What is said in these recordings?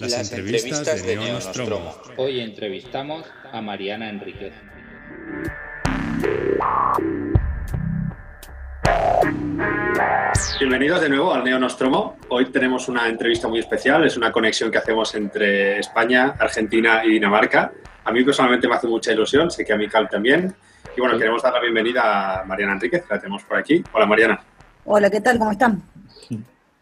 Las, entrevistas, de, Neo Nostromo. Hoy entrevistamos a Mariana Enríquez. Bienvenidos de nuevo al Neo Nostromo. Hoy tenemos una entrevista muy especial, es una conexión que hacemos entre España, Argentina y Dinamarca. A mí personalmente me hace mucha ilusión, sé que a Mical también. Y bueno, queremos dar la bienvenida a Mariana Enríquez, que la tenemos por aquí. Hola Mariana. Hola, ¿qué tal? ¿Cómo están?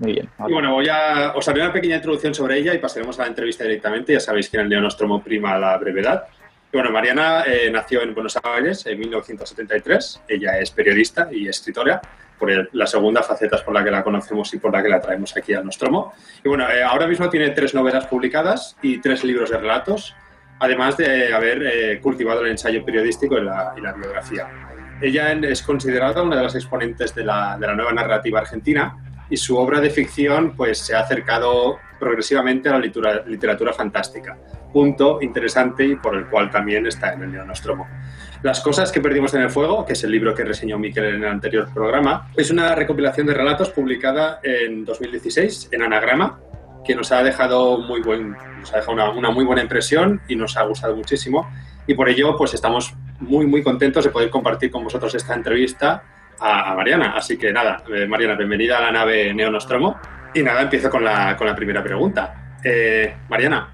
Muy bien. Y bueno, voy a, os haré una pequeña introducción sobre ella y pasaremos a la entrevista directamente. Ya sabéis que en el Neo Nostromo prima la brevedad. Y bueno, Mariana eh, nació en Buenos Aires en 1973. Ella es periodista y escritora por la segunda faceta por la que la conocemos y por la que la traemos aquí a Nostromo. Y bueno, eh, ahora mismo tiene tres novelas publicadas y tres libros de relatos, además de haber eh, cultivado el ensayo periodístico y la, biografía. Ella es considerada una de las exponentes de la, de la nueva narrativa argentina y su obra de ficción pues, se ha acercado progresivamente a la literatura, literatura fantástica, punto interesante y por el cual también está en el Neonostromo. Las cosas que perdimos en el fuego, que es el libro que reseñó Miquel en el anterior programa, es una recopilación de relatos publicada en 2016 en Anagrama, que nos ha dejado muy buen, nos ha dejado una, una, muy buena impresión y nos ha gustado muchísimo. Y por ello, pues estamos muy, muy contentos de poder compartir con vosotros esta entrevista a, Mariana. Así que nada, eh, Mariana, bienvenida a la nave Neonostromo. Y nada, empiezo con la, con la primera pregunta. Eh, Mariana,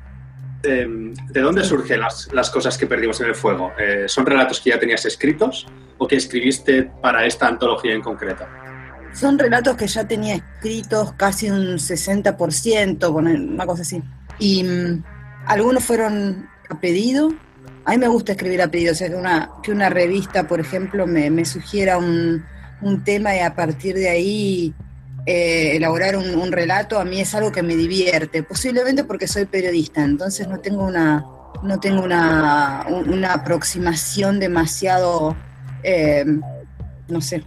em, ¿de dónde surgen las, las, cosas que perdimos en el fuego? Eh, ¿Son relatos que ya tenías escritos o que escribiste para esta antología en concreto? Son relatos que ya tenía escritos casi un 60%, una cosa así. Y mm, algunos fueron a pedido. A mí me gusta escribir a pedido, o sea, que una, que una revista, por ejemplo, me, me sugiera un, un tema y a partir de ahí eh, elaborar un, relato a mí es algo que me divierte, posiblemente porque soy periodista, entonces no tengo una, no tengo una, una aproximación demasiado, eh, no sé,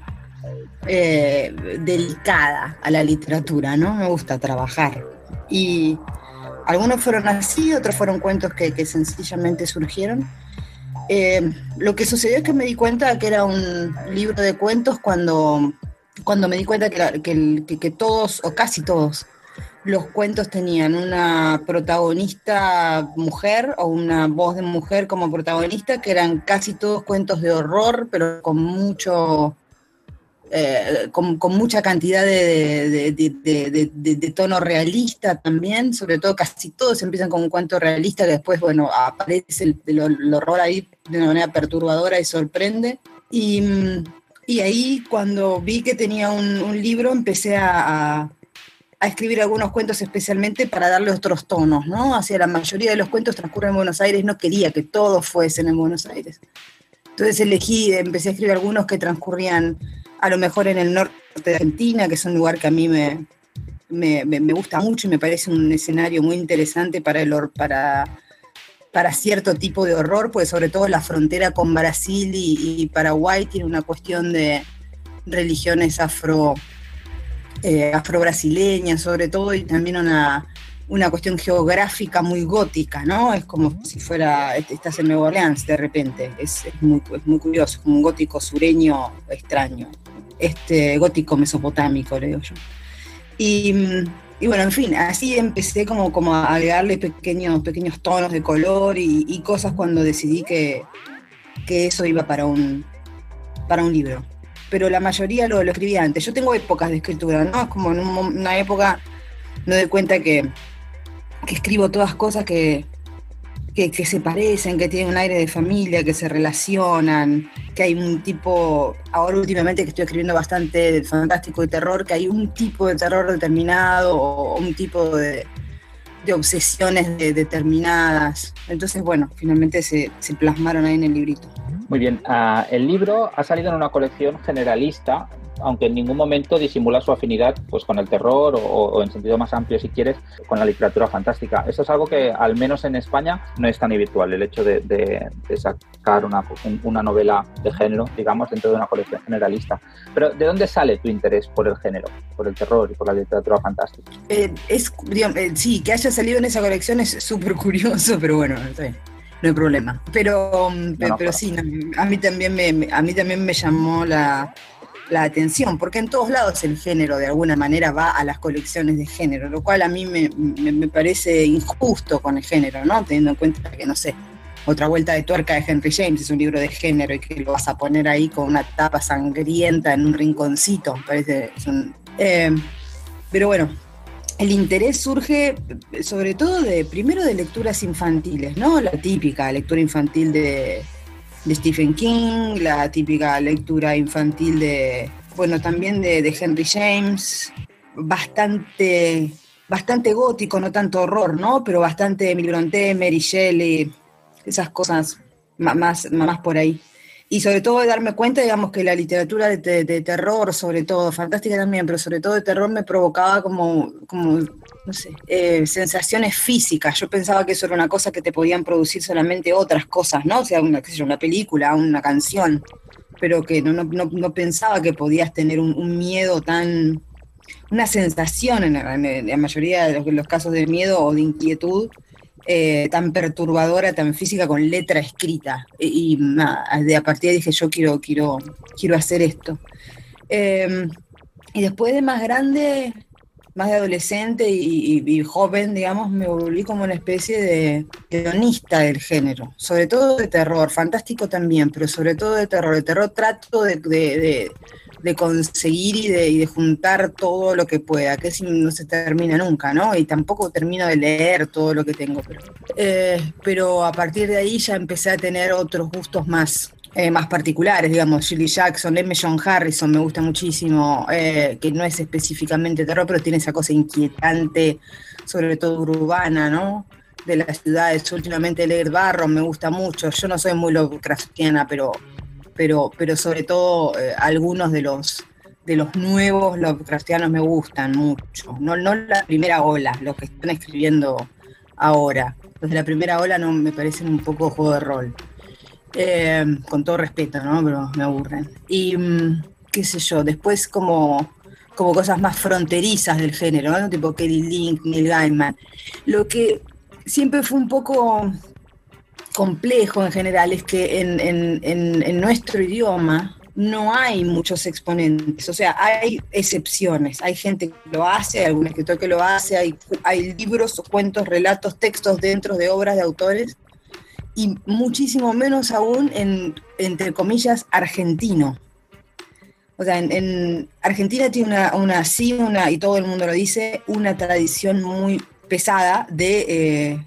eh, delicada a la literatura, ¿no? Me gusta trabajar. Y algunos fueron así, otros fueron cuentos que, que sencillamente surgieron. Eh, lo que sucedió es que me di cuenta que era un libro de cuentos cuando, cuando me di cuenta que, que, todos, o casi todos, los cuentos tenían una protagonista mujer o una voz de mujer como protagonista, que eran casi todos cuentos de horror, pero con mucho eh, con, mucha cantidad de, de, tono realista también, sobre todo casi todos empiezan con un cuento realista que después, bueno, aparece el, horror ahí de una manera perturbadora y sorprende. Y, ahí cuando vi que tenía un, libro empecé a, a, escribir algunos cuentos especialmente para darle otros tonos, ¿no? Hacia la mayoría de los cuentos transcurren en Buenos Aires, no quería que todos fuesen en Buenos Aires. Entonces elegí, empecé a escribir algunos que transcurrían a lo mejor en el norte de Argentina, que es un lugar que a mí me, me, gusta mucho y me parece un escenario muy interesante para, el, para, para cierto tipo de horror, pues sobre todo la frontera con Brasil y, Paraguay tiene una cuestión de religiones eh, afro-brasileñas sobre todo y también una, una cuestión geográfica muy gótica, ¿no? Es como si fuera, estás en Nueva Orleans de repente, es, muy, es muy curioso, como un gótico sureño extraño este, gótico mesopotámico, le digo yo. Y, bueno, en fin, así empecé como, como a agregarle pequeños, pequeños tonos de color y, cosas cuando decidí que, que, eso iba para un, para un libro. Pero la mayoría lo, lo escribí antes. Yo tengo épocas de escritura, ¿no? Es como en una época me doy cuenta que, que escribo todas cosas que, que, se parecen, que tienen un aire de familia, que se relacionan, que hay un tipo, ahora últimamente que estoy escribiendo bastante de fantástico y terror, que hay un tipo de terror determinado o un tipo de, obsesiones determinadas. Entonces, bueno, finalmente se, plasmaron ahí en el librito. Muy bien, uh, el libro ha salido en una colección generalista aunque en ningún momento disimula su afinidad pues, con el terror o, en sentido más amplio, si quieres, con la literatura fantástica. Eso es algo que, al menos en España, no es tan habitual, el hecho de, sacar una, una, novela de género, digamos, dentro de una colección generalista. Pero, ¿de dónde sale tu interés por el género, por el terror y por la literatura fantástica? Eh, es, eh, sí, que haya salido en esa colección es súper curioso, pero bueno, no hay problema. Pero, pero, sí, a mí también me, a mí también me llamó la, la atención, porque en todos lados el género de alguna manera va a las colecciones de género, lo cual a mí me, me, parece injusto con el género, ¿no? Teniendo en cuenta que, no sé, otra vuelta de tuerca de Henry James es un libro de género y que lo vas a poner ahí con una tapa sangrienta en un rinconcito, parece... Eh, pero bueno, el interés surge sobre todo de, primero de lecturas infantiles, ¿no? La típica lectura infantil de de Stephen King, la típica lectura infantil de, bueno, también de, Henry James, bastante, bastante gótico, no tanto horror, ¿no? Pero bastante Emil Bronte, Mary Shelley, esas cosas más, más por ahí y sobre todo de darme cuenta, digamos, que la literatura de, terror, sobre todo, fantástica también, pero sobre todo de terror me provocaba como, como no sé, eh, sensaciones físicas. Yo pensaba que eso era una cosa que te podían producir solamente otras cosas, ¿no? O sea, una, película, una canción, pero que no, no, no pensaba que podías tener un, miedo tan, una sensación en la, mayoría de los, casos de miedo o de inquietud eh, tan perturbadora, tan física, con letra escrita. Y, de a partir de dije, yo quiero, quiero, quiero hacer esto. Em, y después de más grande, más de adolescente y, joven, digamos, me volví como una especie de guionista del género, sobre todo de terror, fantástico también, pero sobre todo de terror. De terror trato de, de conseguir y de, de, juntar todo lo que pueda, que si no se termina nunca, ¿no? Y tampoco termino de leer todo lo que tengo, pero, eh, pero a partir de ahí ya empecé a tener otros gustos más, eh, más particulares, digamos, Shirley Jackson, M. John Harrison me gusta muchísimo, eh, que no es específicamente terror, pero tiene esa cosa inquietante, sobre todo urbana, ¿no? De las ciudades. Últimamente leer Barro me gusta mucho. Yo no soy muy Lovecraftiana, pero pero, pero sobre todo eh, algunos de los, de los nuevos Lovecraftianos me gustan mucho. No, no la primera ola, los que están escribiendo ahora. Los de la primera ola no me parecen un poco juego de rol. Eh, con todo respeto, ¿no? Pero me aburren. Y mm, qué sé yo, después como, como cosas más fronterizas del género. Tipo Kelly Link, Neil Gaiman. Lo que siempre fue un poco complejo en general es que en, nuestro idioma no hay muchos exponentes, o sea, hay excepciones, hay gente que lo hace, hay algún escritor que lo hace, hay libros, cuentos, relatos, textos dentro de obras de autores, y muchísimo menos aún en, entre comillas, argentino. O sea, en, Argentina tiene una, una, sí, una, y todo el mundo lo dice, una tradición muy pesada de... Eh,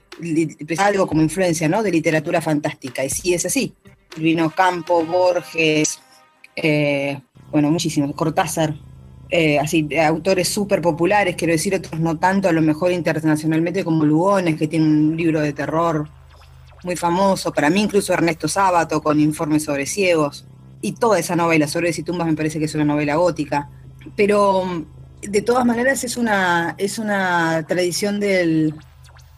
algo como influencia, ¿no? De literatura fantástica. Y sí es así. Vino Campo, Borges, eh, bueno, muchísimos, Cortázar, eh, así, autores súper populares, quiero decir, otros no tanto, a lo mejor internacionalmente como Lugones, que tiene un libro de terror muy famoso, para mí incluso Ernesto Sábato con Informes sobre ciegos, y toda esa novela, sobre y tumbas me parece que es una novela gótica, pero de todas maneras es una, es una tradición del,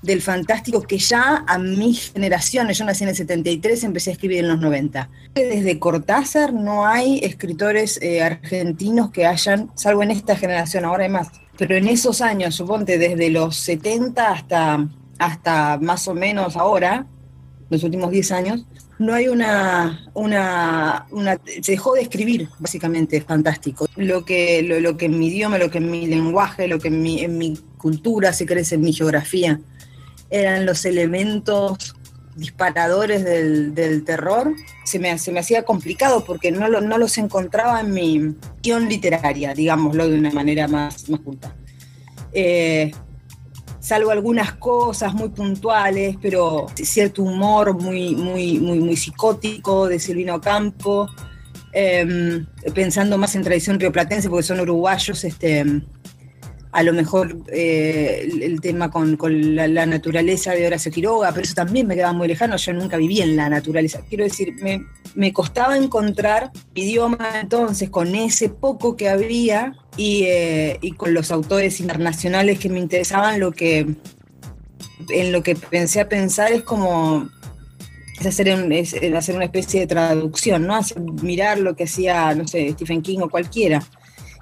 del fantástico que ya a mi generación, yo nací en el 73, empecé a escribir en los 90. Desde Cortázar no hay escritores eh, argentinos que hayan, salvo en esta generación, ahora hay más, pero en esos años, suponte desde los 70 hasta, hasta más o menos ahora, los últimos 10 años, no hay una, una, se dejó de escribir, básicamente, fantástico. Lo que, lo, que en mi idioma, lo que en mi lenguaje, lo que en mi, en mi cultura, si querés, en mi geografía, eran los elementos disparadores del, terror, se me, se me, hacía complicado porque no, no, los encontraba en mi guion literaria, digámoslo de una manera más, más culta. Eh, salvo algunas cosas muy puntuales, pero cierto humor muy, muy, muy, muy psicótico de Silvino Campo, em, pensando más en tradición rioplatense porque son uruguayos, este, a lo mejor eh, el, tema con, la, naturaleza de Horacio Quiroga, pero eso también me quedaba muy lejano, yo nunca viví en la naturaleza. Quiero decir, me, costaba encontrar idioma entonces con ese poco que había eh, y, con los autores internacionales que me interesaban, lo que en lo que pensé a pensar es como hacer, hacer una especie de traducción, ¿no? mirar lo que hacía, no sé, Stephen King o cualquiera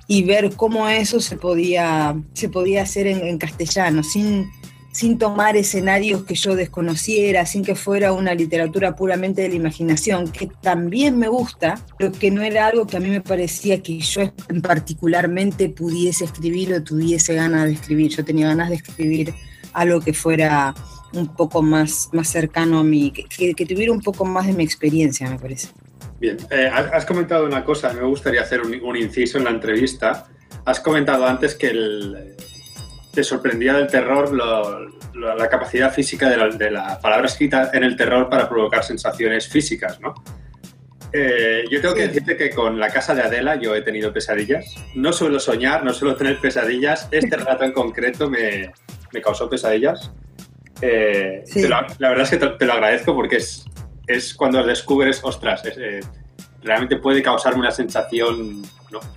y ver cómo eso se podía, se podía hacer en, castellano, sin, sin tomar escenarios que yo desconociera, sin que fuera una literatura puramente de la imaginación, que también me gusta, pero que no era algo que a mí me parecía que yo particularmente pudiese escribir o tuviese ganas de escribir. Yo tenía ganas de escribir algo que fuera un poco más, más cercano a mí, que, tuviera un poco más de mi experiencia, me parece. Bien, eh, has comentado una cosa, me gustaría hacer un, inciso en la entrevista. Has comentado antes que el, te sorprendía del terror la capacidad física de la, palabra escrita en el terror para provocar sensaciones físicas, ¿no? Eh, yo tengo que decirte que con la casa de Adela yo he tenido pesadillas. No suelo soñar, no suelo tener pesadillas. Este relato en concreto me, causó pesadillas. Eh, la verdad es que te, lo agradezco porque es, es cuando descubres, ostras, eh, realmente puede causarme una sensación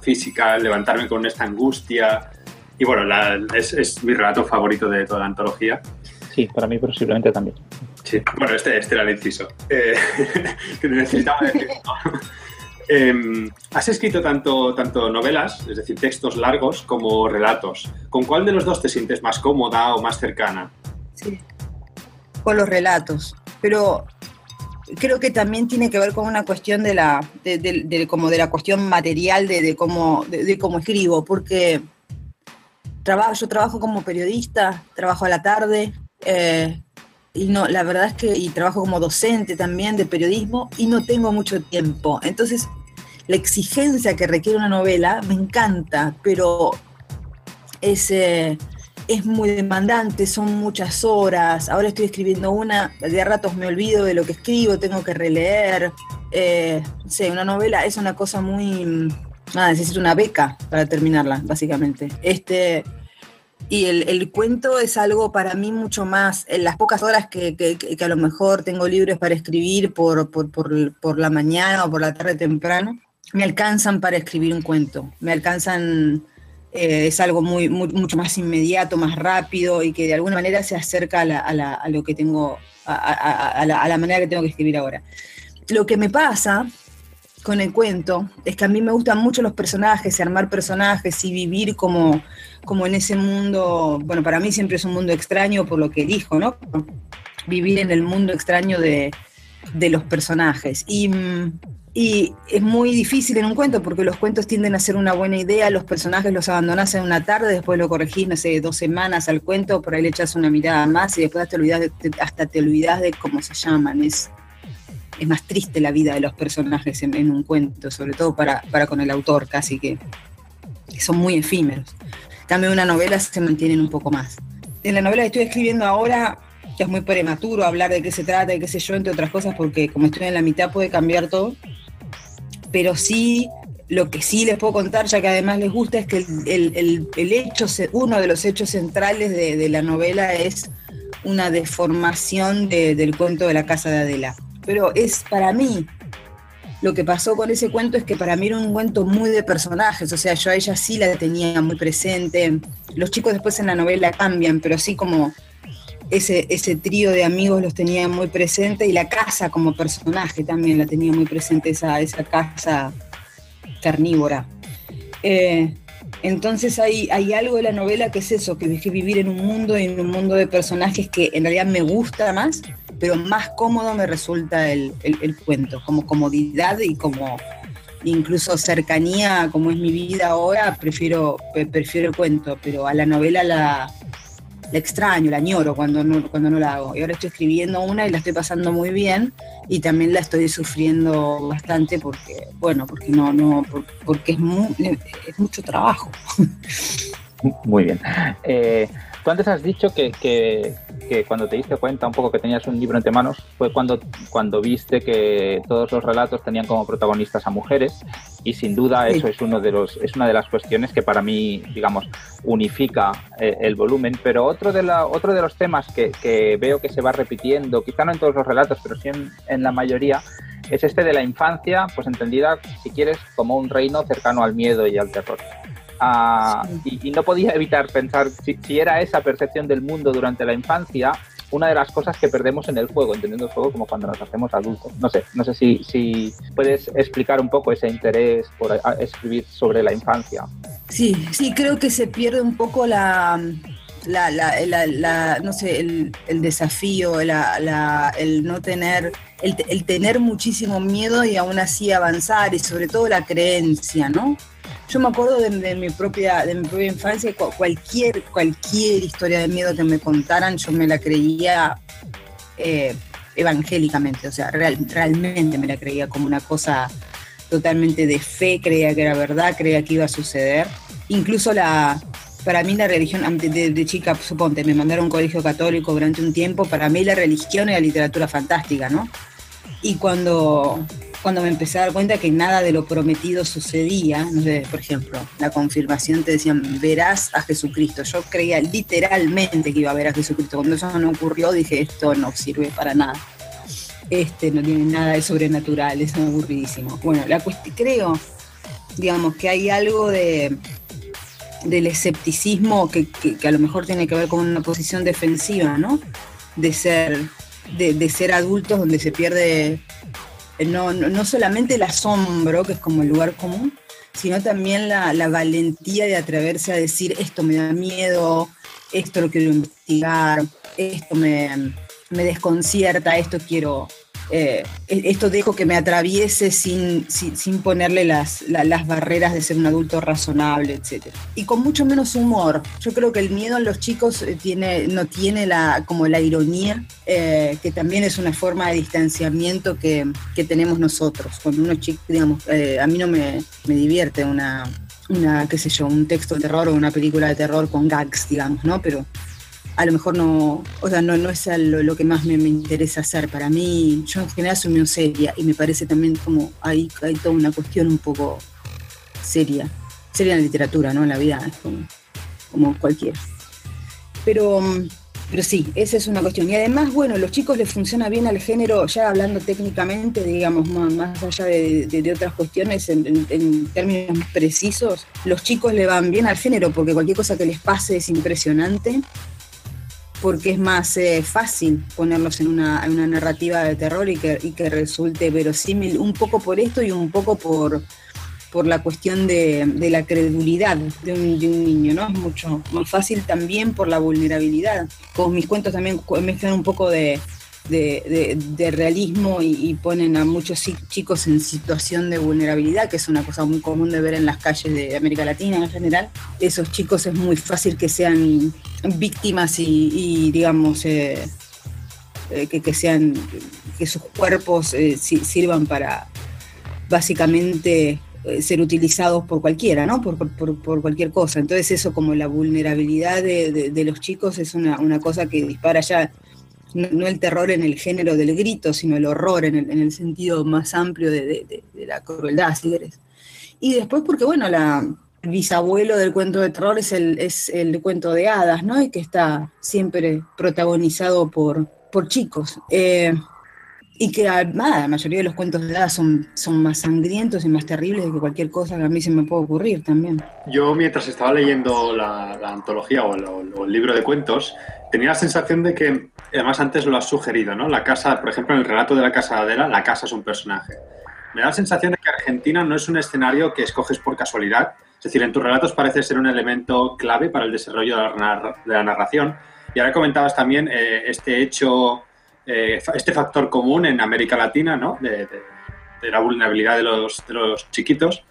física, levantarme con esta angustia, y bueno, es, mi relato favorito de toda la antología. Sí, para mí posiblemente también. Sí, bueno, este, este era el inciso. Eh, que necesitaba decir. Em, has escrito tanto, tanto novelas, es decir, textos largos, como relatos. ¿Con cuál de los dos te sientes más cómoda o más cercana? Sí, con los relatos. Pero creo que también tiene que ver con una cuestión de la, de, como de la cuestión material de, cómo, de, cómo escribo, porque trabajo, yo trabajo como periodista, trabajo a la tarde, eh, y no, la verdad es que, y trabajo como docente también de periodismo, y no tengo mucho tiempo. Entonces, la exigencia que requiere una novela me encanta, pero es, eh, es muy demandante, son muchas horas. Ahora estoy escribiendo una, de ratos me olvido de lo que escribo, tengo que releer. Eh, sé, una novela es una cosa muy. Nada, necesito una beca para terminarla, básicamente. Este, y el, cuento es algo para mí mucho más, en las pocas horas que, que, a lo mejor tengo libres para escribir por, por, por, la mañana o por la tarde temprano, me alcanzan para escribir un cuento, me alcanzan, eh, es algo muy, mucho más inmediato, más rápido y que de alguna manera se acerca a, lo que tengo, a, la, manera que tengo que escribir ahora. Lo que me pasa con el cuento es que a mí me gustan mucho los personajes y armar personajes y vivir como, como en ese mundo, bueno, para mí siempre es un mundo extraño por lo que dijo, ¿no? Vivir en el mundo extraño de, los personajes. Y, y, es muy difícil en un cuento porque los cuentos tienden a ser una buena idea, los personajes los abandonás en una tarde, después lo corregís, no sé, dos semanas al cuento, por ahí le echas una mirada más y después te olvidas hasta te olvidas de cómo se llaman. Es, es más triste la vida de los personajes en, un cuento, sobre todo para, para, con el autor, casi que, son muy efímeros. También una novela se mantienen un poco más. En la novela que estoy escribiendo ahora, que es muy prematuro hablar de qué se trata y qué sé yo, entre otras cosas, porque como estoy en la mitad puede cambiar todo, pero sí lo que sí les puedo contar, ya que además les gusta, es que el, el, hecho, uno de los hechos centrales de, de la novela es una deformación del cuento de la casa de Adela pero es para mí. Lo que pasó con ese cuento es que para mí era un cuento muy de personajes, o sea, yo a ella sí la tenía muy presente. Los chicos después en la novela cambian, pero sí como ese, ese trío de amigos los tenía muy presente y la casa como personaje también la tenía muy presente, esa, esa casa carnívora. Eh, entonces hay, hay algo de la novela que es eso, que dejé vivir en un mundo, en un mundo de personajes que en realidad me gusta más, pero más cómodo me resulta el, cuento, como comodidad y como incluso cercanía, como es mi vida ahora, prefiero, prefiero el cuento, pero a la novela la, extraño, la añoro cuando no, cuando no la hago. Y ahora estoy escribiendo una y la estoy pasando muy bien y también la estoy sufriendo bastante porque, bueno, porque no, no, porque es, es mucho trabajo. Muy bien. Eh, Tú antes has dicho que, cuando te diste cuenta un poco que tenías un libro entre manos fue cuando, cuando viste que todos los relatos tenían como protagonistas a mujeres y sin duda eso es, uno de los, es una de las cuestiones que para mí, digamos, unifica eh, el volumen. Pero otro de, la, otro de los temas que, que, veo que se va repitiendo, quizá no en todos los relatos, pero sí en, en la mayoría, es este de la infancia, pues entendida, si quieres, como un reino cercano al miedo y al terror y, no podía evitar pensar si, era esa percepción del mundo durante la infancia una de las cosas que perdemos en el juego, entendiendo el juego como cuando nos hacemos adultos. No sé, no sé si, si puedes explicar un poco ese interés por escribir sobre la infancia. Sí, sí, creo que se pierde un poco la, la, la, no sé, el, desafío, el no tener, el, tener muchísimo miedo y aún así avanzar y sobre todo la creencia, ¿no? Yo me acuerdo de, mi propia de mi propia infancia, cualquier cualquier historia de miedo que me contaran, yo me la creía eh, evangélicamente, o sea, realmente me la creía como una cosa totalmente de fe, creía que era verdad, creía que iba a suceder. Incluso la, para mí la religión, de, chica, suponte, me mandaron a un colegio católico durante un tiempo, para mí la religión era literatura fantástica, ¿no? Y cuando, cuando me empecé a dar cuenta que nada de lo prometido sucedía, no sé, por ejemplo, la confirmación te decían, verás a Jesucristo. Yo creía literalmente que iba a ver a Jesucristo. Cuando eso no ocurrió, dije, esto no sirve para nada. Este no tiene nada de sobrenatural, es aburridísimo. Bueno, la creo, digamos, que hay algo de del escepticismo que, a lo mejor tiene que ver con una posición defensiva, ¿no? De ser, de, ser adultos donde se pierde eh, no, no, solamente el asombro, que es como el lugar común, sino también la, la, valentía de atreverse a decir esto me da miedo, esto lo quiero investigar, esto me, me desconcierta, esto quiero, eh, esto dejo que me atraviese sin, sin, ponerle las, las, barreras de ser un adulto razonable, etc. Y con mucho menos humor. Yo creo que el miedo en los chicos eh, tiene, no tiene la, como la ironía, eh, que también es una forma de distanciamiento que, que tenemos nosotros. Cuando uno es chico, digamos, a mí no me, me divierte una, una, qué sé yo, un texto de terror o una película de terror con gags, digamos, ¿no? Pero a lo mejor no, o sea, no, no es lo, que más me, interesa hacer. Para mí, yo en general soy muy seria y me parece también como hay, hay toda una cuestión un poco seria, seria en la literatura, ¿no? En la vida, es como, como cualquiera. Pero, pero sí, esa es una cuestión. Y además, bueno, los chicos les funciona bien al género, ya hablando técnicamente, digamos, más, allá de, otras cuestiones, en, en, términos precisos, los chicos le van bien al género porque cualquier cosa que les pase es impresionante porque es más eh, fácil ponerlos en una, narrativa de terror y que, resulte verosímil, un poco por esto y un poco por, por la cuestión de, la credulidad de un, de un, niño, ¿no? Es mucho más fácil también por la vulnerabilidad. Con mis cuentos también mezclan un poco de, de, realismo y, ponen a muchos chicos en situación de vulnerabilidad, que es una cosa muy común de ver en las calles de América Latina en general. Esos chicos es muy fácil que sean víctimas y, digamos, eh, eh, que, sean, que sus cuerpos eh, sirvan para básicamente ser utilizados por cualquiera, ¿no? Por, cualquier cosa. Entonces eso como la vulnerabilidad de, los chicos es una, una, cosa que dispara ya no, el terror en el género del grito, sino el horror en el, sentido más amplio de, la crueldad, si querés. Y después porque, bueno, la, el bisabuelo del cuento de terror es el, es el cuento de hadas, ¿no? Y que está siempre protagonizado por, por chicos. Eh, y que nada, la mayoría de los cuentos de hadas son, son más sangrientos y más terribles que cualquier cosa que a mí se me pueda ocurrir también. Yo mientras estaba leyendo la, antología o el, libro de cuentos, tenía la sensación de que, además antes lo has sugerido, ¿no? La casa, por ejemplo, en el relato de la casa Adela, la casa es un personaje. Me da la sensación de que Argentina no es un escenario que escoges por casualidad. Es decir, en tus relatos parece ser un elemento clave para el desarrollo de la, narración. Y ahora comentabas también eh, este hecho eh, este factor común en América Latina, ¿no? De, la vulnerabilidad de los, chiquitos.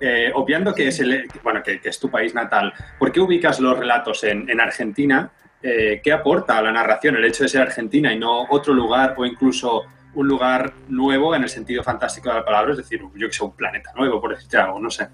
Eh, obviando que es, el, bueno, que, es tu país natal, ¿por qué ubicas los relatos en, en Argentina? Eh, ¿Qué aporta a la narración el hecho de ser Argentina y no otro lugar o incluso un lugar nuevo en el sentido fantástico de la palabra, es decir, yo que sé, un planeta nuevo, por decirte algo, no sé.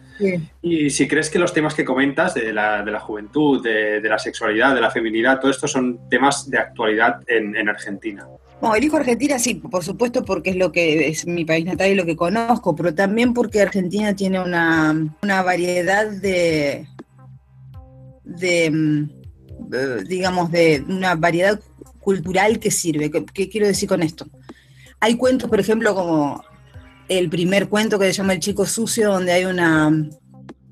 Y si crees que los temas que comentas de la, de la juventud, de, la sexualidad, de la feminidad, todo esto son temas de actualidad en, en Argentina. Bueno, elijo Argentina, sí, por supuesto, porque es lo que es mi país natal y lo que conozco, pero también porque Argentina tiene una, una variedad de, de, mm, digamos, de una variedad cultural que sirve. ¿Qué, quiero decir con esto? Hay cuentos, por ejemplo, como el primer cuento que se llama El Chico Sucio, donde hay una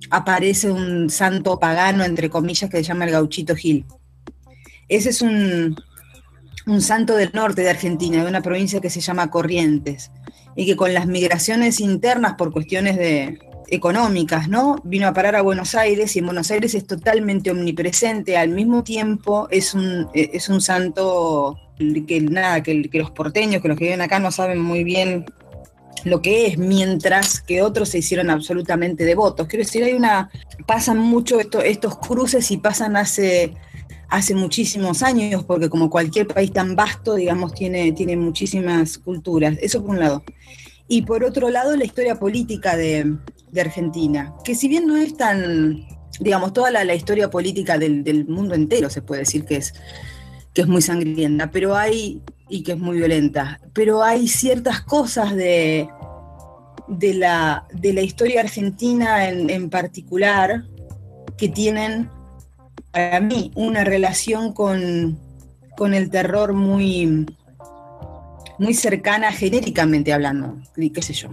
aparece un santo pagano, entre comillas, que se llama el Gauchito Gil. Ese es un, un santo del norte de Argentina, de una provincia que se llama Corrientes, y que con las migraciones internas por cuestiones de, económicas, ¿no? Vino a parar a Buenos Aires y en Buenos Aires es totalmente omnipresente, al mismo tiempo es un, es un santo que nada, que, los porteños, que los que viven acá no saben muy bien lo que es, mientras que otros se hicieron absolutamente devotos. Quiero decir, hay una, pasan mucho estos cruces y pasan hace, hace muchísimos años, porque como cualquier país tan vasto, digamos, tiene, tiene muchísimas culturas. Eso por un lado. Y por otro lado, la historia política de, Argentina, que si bien no es tan, digamos, toda la, historia política del, mundo entero se puede decir que es, que es muy sangrienta, pero hay, y que es muy violenta, pero hay ciertas cosas de, de, la, de la historia argentina en, en particular que tienen, para mí, una relación con, con el terror muy, muy cercana genéricamente hablando, qué sé yo.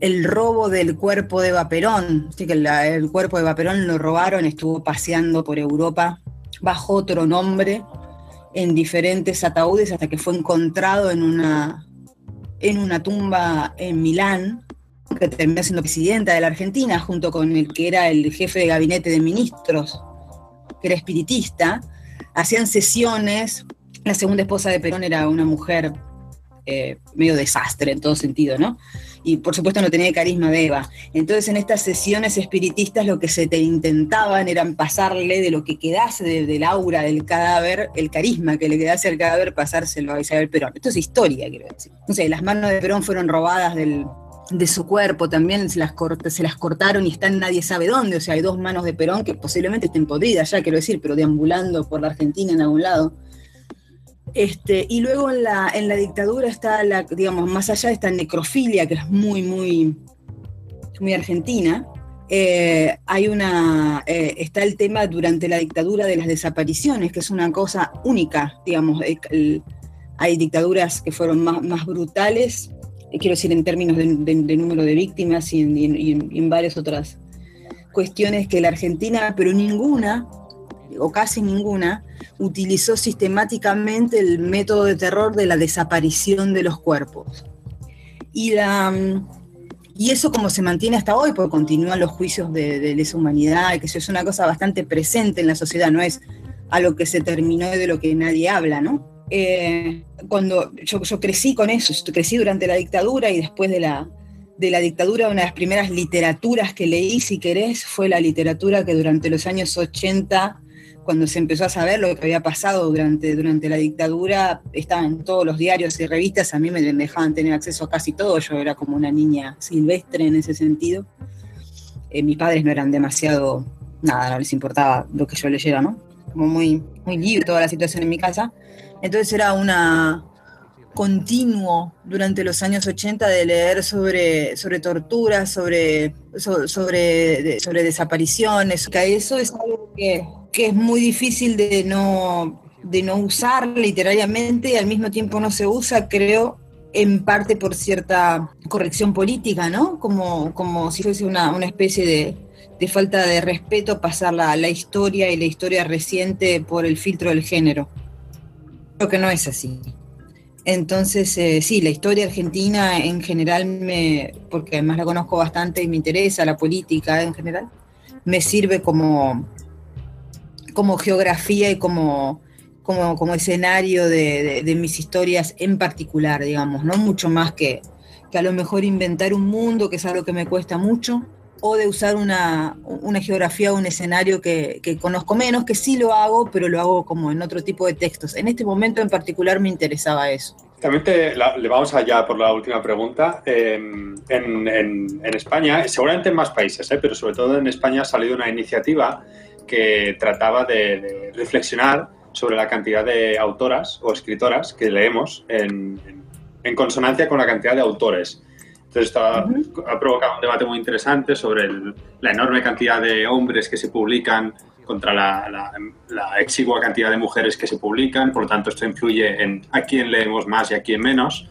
El robo del cuerpo de Vaperón, que el, cuerpo de Vaperón lo robaron, estuvo paseando por Europa bajo otro nombre en diferentes ataúdes hasta que fue encontrado en una, en una tumba en Milán, que terminó siendo presidenta de la Argentina, junto con el que era el jefe de gabinete de ministros, que era espiritista. Hacían sesiones. La segunda esposa de Perón era una mujer eh, medio desastre en todo sentido, ¿no? Y por supuesto no tenía carisma de Eva. Entonces en estas sesiones espiritistas lo que se te intentaban eran pasarle de lo que quedase del aura del cadáver, el carisma que le quedase al cadáver, pasárselo a Isabel Perón. Esto es historia, quiero decir. No sé, las manos de Perón fueron robadas de su cuerpo, también se las, se las cortaron y están nadie sabe dónde. O sea, hay dos manos de Perón que posiblemente estén podridas ya, quiero decir, pero deambulando por la Argentina en algún lado. Este, y luego en la, en la dictadura está, la, digamos, más allá de esta necrofilia, que es muy, muy, muy argentina, eh, hay una, eh, está el tema durante la dictadura de las desapariciones, que es una cosa única, digamos, eh, hay dictaduras que fueron más, brutales, quiero decir en términos de, número de víctimas y en varias otras cuestiones que la Argentina, pero ninguna o casi ninguna, utilizó sistemáticamente el método de terror de la desaparición de los cuerpos. Y, la, y eso como se mantiene hasta hoy, porque continúan los juicios de, de lesa humanidad, que eso es una cosa bastante presente en la sociedad, no es algo que se terminó y de lo que nadie habla, ¿no? Eh, cuando yo, yo, crecí con eso, crecí durante la dictadura y después de la, de la dictadura, una de las primeras literaturas que leí, si querés, fue la literatura que durante los años 80 cuando se empezó a saber lo que había pasado durante, durante la dictadura, estaba en todos los diarios y revistas, a mí me dejaban tener acceso a casi todo, yo era como una niña silvestre en ese sentido. Eh, mis padres no eran demasiado, nada, no les importaba lo que yo leyera, ¿no? Como muy, muy libre toda la situación en mi casa. Entonces era una continuo durante los años 80 de leer sobre, sobre torturas, sobre, sobre, sobre desapariciones, que eso es algo que que es muy difícil de no, de no usar literariamente y al mismo tiempo no se usa, creo, en parte por cierta corrección política, ¿no? Como, como si fuese una, especie de, falta de respeto pasar la, la, historia y la historia reciente por el filtro del género. Creo que no es así. Entonces, eh, sí, la historia argentina en general me, porque además la conozco bastante y me interesa, la política en general, me sirve como, como geografía y como, como, como escenario de, mis historias en particular, digamos, no mucho más que, que a lo mejor inventar un mundo, que es algo que me cuesta mucho, o de usar una, geografía o un escenario que, conozco menos, que sí lo hago, pero lo hago como en otro tipo de textos. En este momento en particular me interesaba eso. También le vamos allá por la última pregunta. Em, en, en, España, seguramente en más países, ¿eh? pero sobre todo en España ha salido una iniciativa que trataba de, reflexionar sobre la cantidad de autoras o escritoras que leemos en, consonancia con la cantidad de autores. Entonces, esto ha, provocado un debate muy interesante sobre la enorme cantidad de hombres que se publican contra la, exigua cantidad de mujeres que se publican, por lo tanto esto influye en a quién leemos más y a quién menos.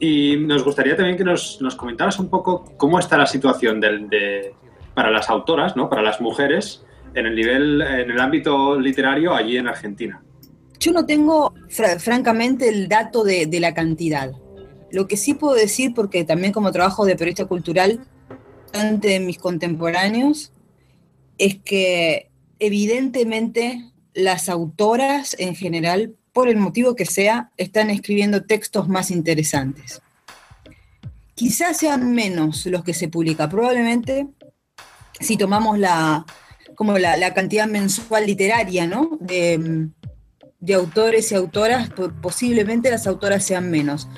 Y nos gustaría también que nos, nos comentaras un poco cómo está la situación de, para las autoras, ¿no? para las mujeres, en el nivel, en el ámbito literario allí en Argentina? Yo no tengo, francamente, el dato de, de, la cantidad. Lo que sí puedo decir, porque también como trabajo de periodista cultural, de mis contemporáneos es que evidentemente las autoras en general, por el motivo que sea, están escribiendo textos más interesantes. Quizás sean menos los que se publican, probablemente si tomamos la, como la, cantidad mensual literaria, ¿no? De, de autores y autoras, posiblemente las autoras sean menos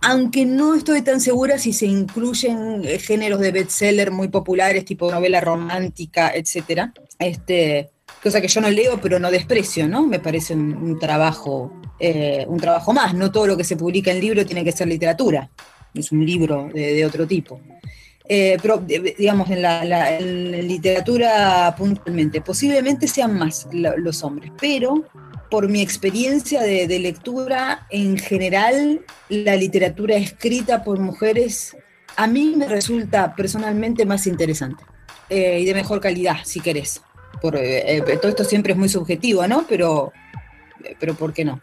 aunque no estoy tan segura si se incluyen eh, géneros de bestseller muy populares, tipo novela romántica, etcétera. Este, cosa que yo no leo, pero no desprecio, ¿no? Me parece un, trabajo, eh, un trabajo más. No todo lo que se publica en libro tiene que ser literatura. Es un libro de, otro tipo. Eh, pero, digamos, en la, literatura puntualmente, posiblemente sean más los hombres, pero por mi experiencia de, lectura, en general, la literatura escrita por mujeres a mí me resulta personalmente más interesante eh, y de mejor calidad, si querés. Eh, eh, todo esto siempre es muy subjetivo, ¿no? Pero, pero ¿por qué no?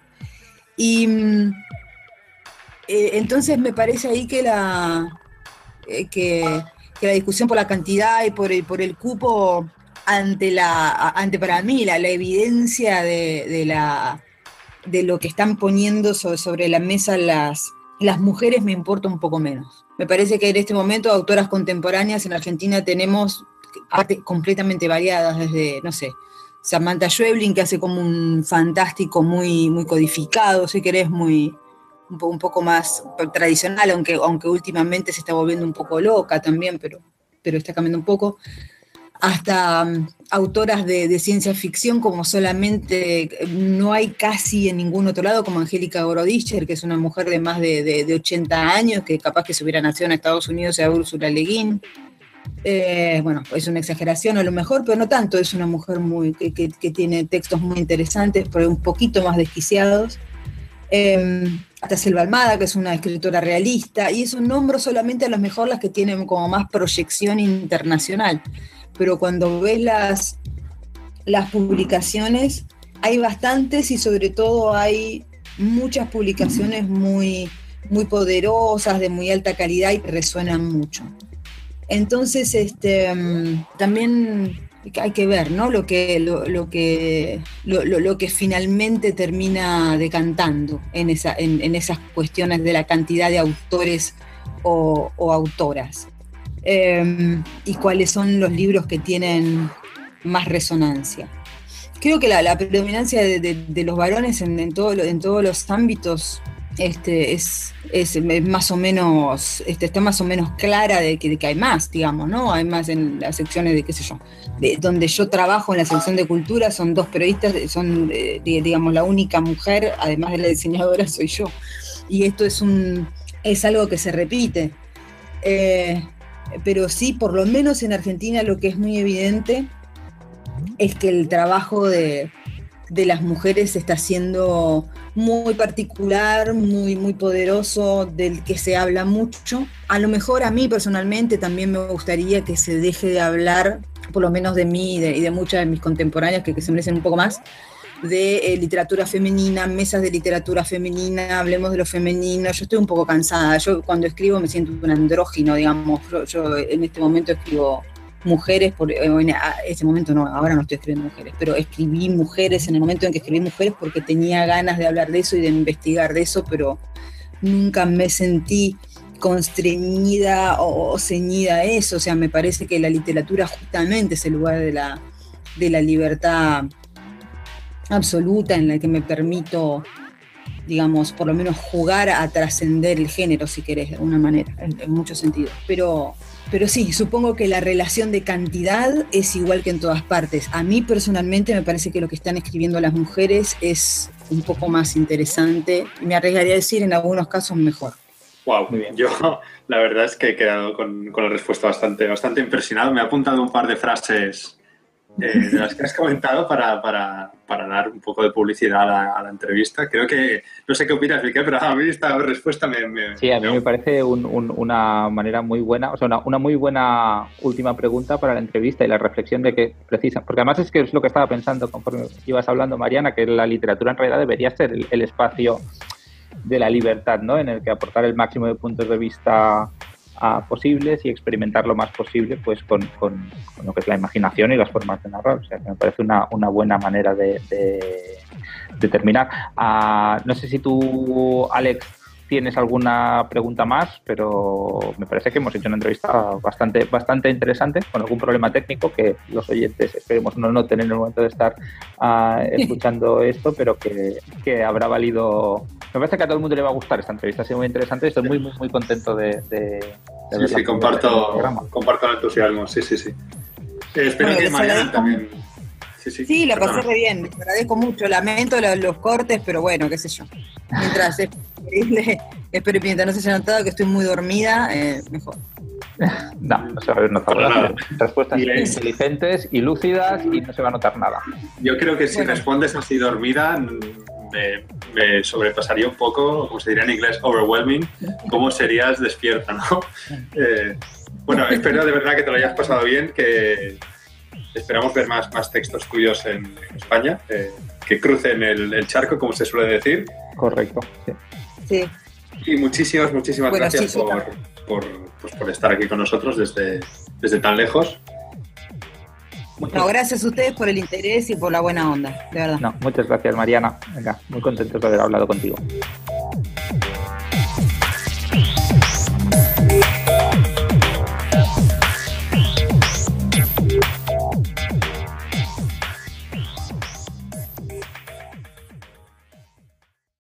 Y entonces me parece ahí que la, que, la discusión por la cantidad y por por el cupo ante la, ante para mí, la, la evidencia de, la, de lo que están poniendo sobre, la mesa las, las mujeres me importa un poco menos. Me parece que en este momento autoras contemporáneas en Argentina tenemos artes completamente variadas, desde, no sé, Samantha Schweblin, que hace como un fantástico muy, muy codificado, si querés, muy, un, poco más tradicional, aunque, aunque últimamente se está volviendo un poco loca también, pero, pero está cambiando un poco hasta um, autoras de, ciencia ficción, como solamente no hay casi en ningún otro lado, como Angélica Gorodischer, que es una mujer de más de, 80 años, que capaz que se hubiera nacido en Estados Unidos, sea Úrsula Leguín. Eh, bueno, es una exageración a lo mejor, pero no tanto, es una mujer muy, que, tiene textos muy interesantes, pero un poquito más desquiciados. Em, hasta Selva Almada, que es una escritora realista, y eso nombro solamente a lo mejor las que tienen como más proyección internacional pero cuando ves las, las publicaciones, hay bastantes y sobre todo hay muchas publicaciones muy, muy poderosas, de muy alta calidad y que resuenan mucho. Entonces, este, mm, también hay que ver, ¿no? Lo que, lo, que, lo, que finalmente termina decantando en, en, esas cuestiones de la cantidad de autores o autoras. Em, y cuáles son los libros que tienen más resonancia. Creo que la, predominancia de, los varones en, en todos los ámbitos este, es, es, más o menos, este, está más o menos clara de que, hay más, digamos, ¿no? Hay más en las secciones de, qué sé yo, de, donde yo trabajo en la sección de cultura, son dos periodistas, son, digamos, la única mujer, además de la diseñadora, soy yo. Y esto es, un, es algo que se repite. Eh, pero sí, por lo menos en Argentina lo que es muy evidente es que el trabajo de, las mujeres está siendo muy particular, muy, muy poderoso, del que se habla mucho. A lo mejor a mí personalmente también me gustaría que se deje de hablar, por lo menos de mí y de, muchas de mis contemporáneas que, se merecen un poco más, de eh, literatura femenina, mesas de literatura femenina, hablemos de lo femenino. Yo estoy un poco cansada. Yo cuando escribo me siento un andrógino, digamos. Yo, en este momento escribo mujeres, por, eh, en ese momento no, ahora no estoy escribiendo mujeres, pero escribí mujeres en el momento en que escribí mujeres porque tenía ganas de hablar de eso y de investigar de eso, pero nunca me sentí constreñida o, ceñida a eso. O sea, me parece que la literatura justamente es el lugar de la, de la libertad absoluta en la que me permito, digamos, por lo menos jugar a trascender el género, si querés, de alguna manera, en, muchos sentidos. Pero, pero sí, supongo que la relación de cantidad es igual que en todas partes. A mí personalmente me parece que lo que están escribiendo las mujeres es un poco más interesante, me arriesgaría a decir en algunos casos mejor. Wow, Muy bien. yo la verdad es que he quedado con, la respuesta bastante, bastante impresionado. Me he apuntado un par de frases eh, de las que has comentado para, para, para, dar un poco de publicidad a la, entrevista. Creo que, no sé qué opinas, Miguel, pero a mí esta respuesta me... sí, a mí me, parece una manera muy buena, o sea, una, una, muy buena última pregunta para la entrevista y la reflexión de que precisa, porque además es que es lo que estaba pensando conforme ibas hablando, Mariana, que la literatura en realidad debería ser el, el espacio de la libertad, ¿no? En el que aportar el máximo de puntos de vista posibles y experimentar lo más posible pues con, con, lo que es la imaginación y las formas de narrar. O sea, que me parece una, una buena manera de, de, terminar. Ah, no sé si tú, Alex, tienes alguna pregunta más, pero me parece que hemos hecho una entrevista bastante, bastante interesante, con algún problema técnico que los oyentes esperemos no noten en el momento de estar ah, escuchando esto, pero que, que, habrá valido. Me parece que a todo el mundo le va a gustar esta entrevista, ha sido muy interesante y estoy muy, muy, muy contento de, de, Sí, sí, comparto, comparto el entusiasmo, sí, sí, sí. Eh, espero que mañana también. Sí, sí, sí lo pasé re bien, te agradezco mucho, lamento los, los cortes, pero bueno, qué sé yo. Mientras increíble. Espero que no se haya notado que estoy muy dormida, eh, mejor. No, no se va a ver notado. Respuestas inteligentes y lúcidas y no se va a notar nada. Yo creo que si respondes así dormida, me, sobrepasaría un poco, como se diría en inglés, overwhelming, cómo serías despierta, ¿no? Eh, bueno, espero de verdad que te lo hayas pasado bien, que esperamos ver más, más textos tuyos en, España, eh, que crucen el, el, charco, como se suele decir. Correcto, sí. Sí. Y muchísimas, muchísimas gracias por, pues, por, estar aquí con nosotros desde, desde tan lejos. No, gracias a ustedes por el interés y por la buena onda, de verdad. No, muchas gracias, Mariana. Venga, muy contentos de haber hablado contigo.